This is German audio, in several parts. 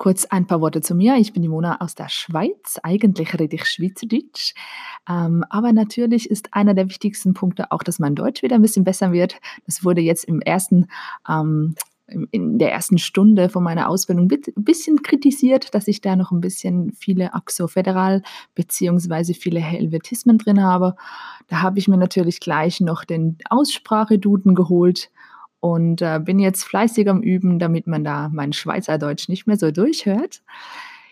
Kurz ein paar Worte zu mir. Ich bin die Mona aus der Schweiz. Eigentlich rede ich Schweizerdeutsch. Ähm, aber natürlich ist einer der wichtigsten Punkte auch, dass mein Deutsch wieder ein bisschen besser wird. Das wurde jetzt im ersten ähm, in der ersten Stunde von meiner Ausbildung ein bisschen kritisiert, dass ich da noch ein bisschen viele Axo-Federal beziehungsweise viele Helvetismen drin habe. Da habe ich mir natürlich gleich noch den Ausspracheduden geholt und äh, bin jetzt fleißig am Üben, damit man da mein Schweizerdeutsch nicht mehr so durchhört.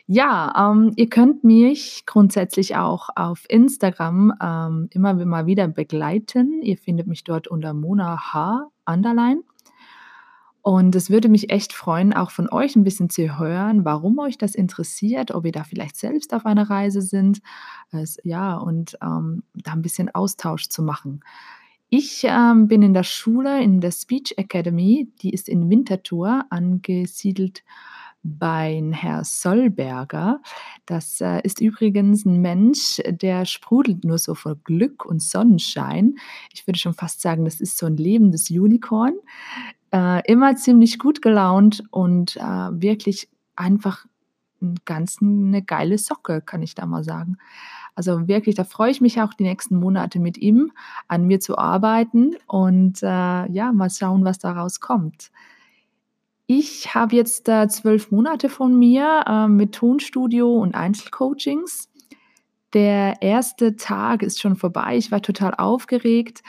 Ja, ähm, ihr könnt mich grundsätzlich auch auf Instagram ähm, immer mal wieder begleiten. Ihr findet mich dort unter Mona H. Underline. Und es würde mich echt freuen, auch von euch ein bisschen zu hören, warum euch das interessiert, ob ihr da vielleicht selbst auf einer Reise sind. Es, ja, und ähm, da ein bisschen Austausch zu machen. Ich ähm, bin in der Schule, in der Speech Academy, die ist in Winterthur angesiedelt bei Herr Sollberger. Das äh, ist übrigens ein Mensch, der sprudelt nur so vor Glück und Sonnenschein. Ich würde schon fast sagen, das ist so ein lebendes Unicorn äh, immer ziemlich gut gelaunt und äh, wirklich einfach ganz eine geile Socke, kann ich da mal sagen. Also wirklich, da freue ich mich auch die nächsten Monate mit ihm an mir zu arbeiten und äh, ja, mal schauen, was daraus kommt. Ich habe jetzt äh, zwölf Monate von mir äh, mit Tonstudio und Einzelcoachings. Der erste Tag ist schon vorbei. Ich war total aufgeregt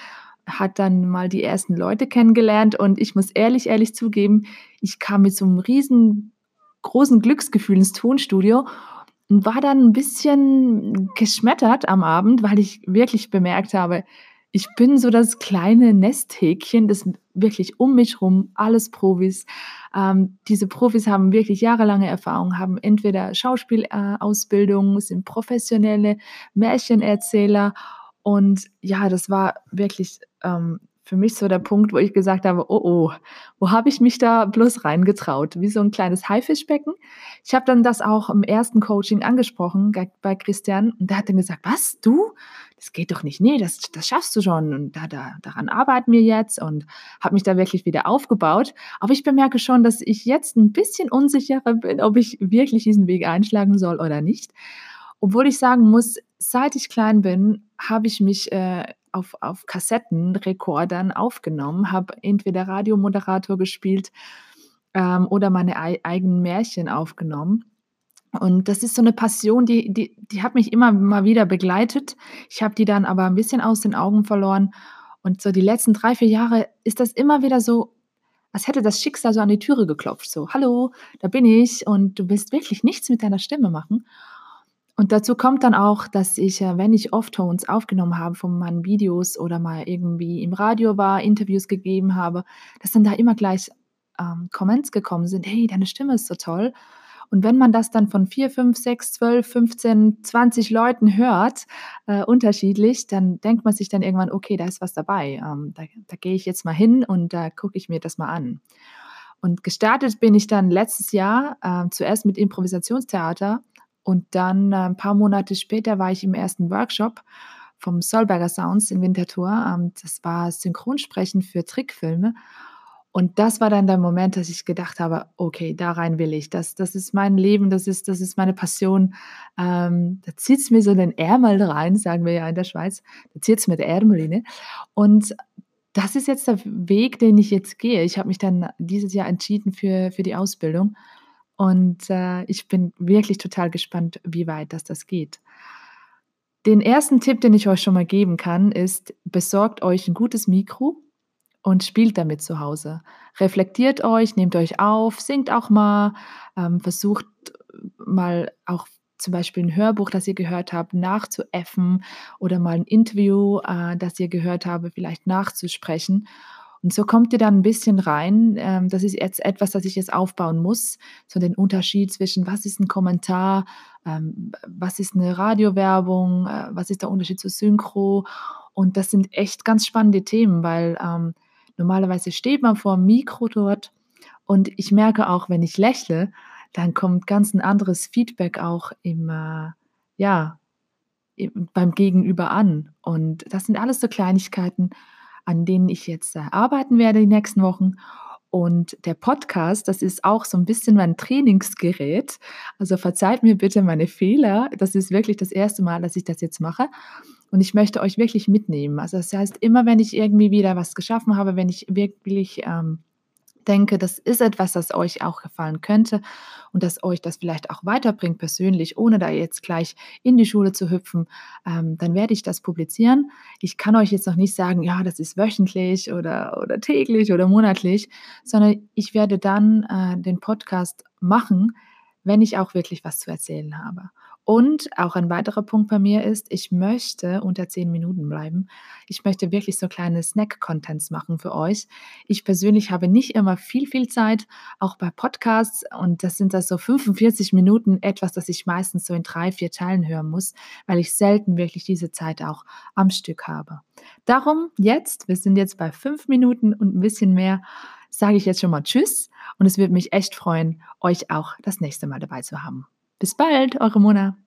hat dann mal die ersten Leute kennengelernt und ich muss ehrlich, ehrlich zugeben, ich kam mit so einem riesengroßen Glücksgefühl ins Tonstudio und war dann ein bisschen geschmettert am Abend, weil ich wirklich bemerkt habe, ich bin so das kleine Nesthäkchen, das wirklich um mich rum, alles Profis. Ähm, diese Profis haben wirklich jahrelange Erfahrung, haben entweder Schauspielausbildung, äh, sind professionelle Märchenerzähler und ja, das war wirklich ähm, für mich so der Punkt, wo ich gesagt habe, oh oh, wo habe ich mich da bloß reingetraut? Wie so ein kleines Haifischbecken. Ich habe dann das auch im ersten Coaching angesprochen bei Christian und der hat dann gesagt, was, du? Das geht doch nicht. Nee, das, das schaffst du schon und da, da, daran arbeiten wir jetzt und habe mich da wirklich wieder aufgebaut. Aber ich bemerke schon, dass ich jetzt ein bisschen unsicherer bin, ob ich wirklich diesen Weg einschlagen soll oder nicht. Obwohl ich sagen muss, seit ich klein bin, habe ich mich äh, auf, auf Kassettenrekordern aufgenommen, habe entweder Radiomoderator gespielt ähm, oder meine ei eigenen Märchen aufgenommen. Und das ist so eine Passion, die, die, die hat mich immer mal wieder begleitet. Ich habe die dann aber ein bisschen aus den Augen verloren. Und so die letzten drei, vier Jahre ist das immer wieder so, als hätte das Schicksal so an die Türe geklopft. So, hallo, da bin ich und du willst wirklich nichts mit deiner Stimme machen. Und dazu kommt dann auch, dass ich, äh, wenn ich Off-Tones aufgenommen habe von meinen Videos oder mal irgendwie im Radio war, Interviews gegeben habe, dass dann da immer gleich ähm, Comments gekommen sind, hey, deine Stimme ist so toll. Und wenn man das dann von 4, 5, 6, 12, 15, 20 Leuten hört, äh, unterschiedlich, dann denkt man sich dann irgendwann, okay, da ist was dabei. Ähm, da, da gehe ich jetzt mal hin und da gucke ich mir das mal an. Und gestartet bin ich dann letztes Jahr äh, zuerst mit Improvisationstheater und dann äh, ein paar Monate später war ich im ersten Workshop vom Solberger Sounds in Winterthur. Ähm, das war Synchronsprechen für Trickfilme. Und das war dann der Moment, dass ich gedacht habe, okay, da rein will ich. Das, das ist mein Leben, das ist, das ist meine Passion. Ähm, da zieht es mir so den Ärmel rein, sagen wir ja in der Schweiz. Da zieht es mir der Ärmel rein. Und das ist jetzt der Weg, den ich jetzt gehe. Ich habe mich dann dieses Jahr entschieden für, für die Ausbildung. Und äh, ich bin wirklich total gespannt, wie weit das, das geht. Den ersten Tipp, den ich euch schon mal geben kann, ist, besorgt euch ein gutes Mikro und spielt damit zu Hause. Reflektiert euch, nehmt euch auf, singt auch mal, ähm, versucht mal auch zum Beispiel ein Hörbuch, das ihr gehört habt, nachzuäffen oder mal ein Interview, äh, das ihr gehört habt, vielleicht nachzusprechen und so kommt ihr dann ein bisschen rein. Ähm, das ist jetzt etwas, das ich jetzt aufbauen muss. So den Unterschied zwischen, was ist ein Kommentar, ähm, was ist eine Radiowerbung, äh, was ist der Unterschied zu Synchro. Und das sind echt ganz spannende Themen, weil ähm, normalerweise steht man vor dem Mikro dort und ich merke auch, wenn ich lächle, dann kommt ganz ein anderes Feedback auch im, äh, ja, beim Gegenüber an. Und das sind alles so Kleinigkeiten, an denen ich jetzt äh, arbeiten werde die nächsten Wochen. Und der Podcast, das ist auch so ein bisschen mein Trainingsgerät. Also verzeiht mir bitte meine Fehler. Das ist wirklich das erste Mal, dass ich das jetzt mache. Und ich möchte euch wirklich mitnehmen. Also das heißt, immer wenn ich irgendwie wieder was geschaffen habe, wenn ich wirklich ähm, denke, das ist etwas, das euch auch gefallen könnte und dass euch das vielleicht auch weiterbringt persönlich, ohne da jetzt gleich in die Schule zu hüpfen, ähm, dann werde ich das publizieren. Ich kann euch jetzt noch nicht sagen, ja, das ist wöchentlich oder, oder täglich oder monatlich, sondern ich werde dann äh, den Podcast machen, wenn ich auch wirklich was zu erzählen habe. Und auch ein weiterer Punkt bei mir ist, ich möchte unter zehn Minuten bleiben. Ich möchte wirklich so kleine Snack-Contents machen für euch. Ich persönlich habe nicht immer viel, viel Zeit, auch bei Podcasts. Und das sind das so 45 Minuten, etwas, das ich meistens so in drei, vier Teilen hören muss, weil ich selten wirklich diese Zeit auch am Stück habe. Darum jetzt, wir sind jetzt bei fünf Minuten und ein bisschen mehr, sage ich jetzt schon mal Tschüss. Und es würde mich echt freuen, euch auch das nächste Mal dabei zu haben. Bis bald, eure Mona.